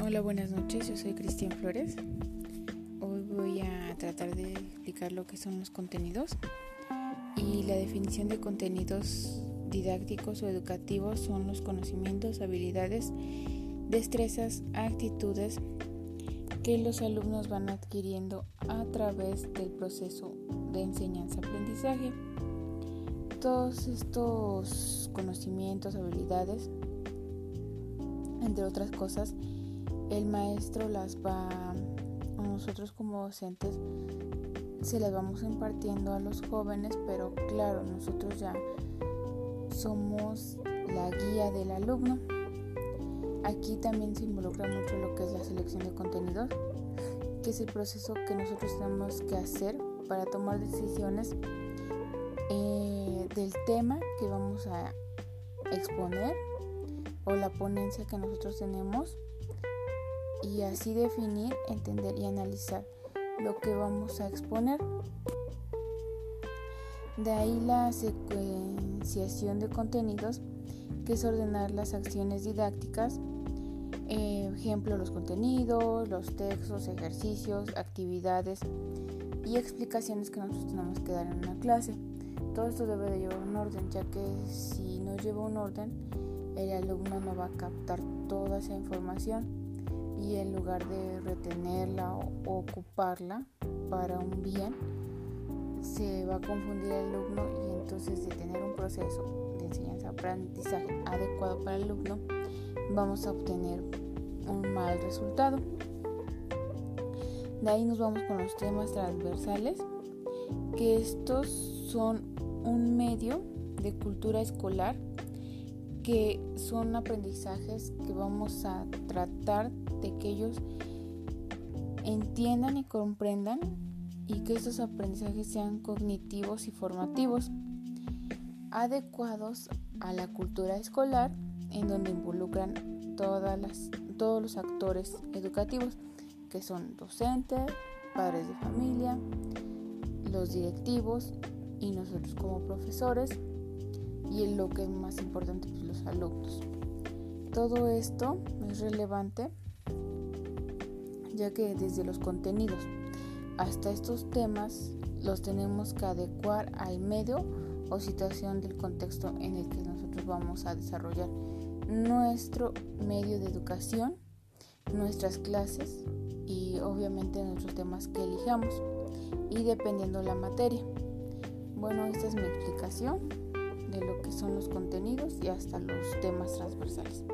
Hola, buenas noches, yo soy Cristian Flores. Hoy voy a tratar de explicar lo que son los contenidos y la definición de contenidos didácticos o educativos son los conocimientos, habilidades, destrezas, actitudes que los alumnos van adquiriendo a través del proceso de enseñanza-aprendizaje. Todos estos conocimientos, habilidades, entre otras cosas, el maestro las va, nosotros como docentes, se las vamos impartiendo a los jóvenes, pero claro, nosotros ya somos la guía del alumno. Aquí también se involucra mucho lo que es la selección de contenidos, que es el proceso que nosotros tenemos que hacer para tomar decisiones eh, del tema que vamos a exponer o la ponencia que nosotros tenemos y así definir, entender y analizar lo que vamos a exponer. De ahí la secuenciación de contenidos, que es ordenar las acciones didácticas, eh, ejemplo los contenidos, los textos, ejercicios, actividades y explicaciones que nosotros tenemos que dar en una clase. Todo esto debe de llevar un orden, ya que si no lleva un orden, el alumno no va a captar toda esa información y en lugar de retenerla o ocuparla para un bien, se va a confundir el alumno y entonces de tener un proceso de enseñanza-aprendizaje adecuado para el alumno, vamos a obtener un mal resultado. De ahí nos vamos con los temas transversales, que estos son un medio de cultura escolar que son aprendizajes que vamos a tratar de que ellos entiendan y comprendan y que estos aprendizajes sean cognitivos y formativos, adecuados a la cultura escolar en donde involucran todas las, todos los actores educativos, que son docentes, padres de familia, los directivos y nosotros como profesores y lo que es más importante, pues los alumnos. Todo esto es relevante ya que desde los contenidos hasta estos temas los tenemos que adecuar al medio o situación del contexto en el que nosotros vamos a desarrollar nuestro medio de educación, nuestras clases y obviamente nuestros temas que elijamos y dependiendo la materia. Bueno, esta es mi explicación de lo que son los contenidos y hasta los temas transversales.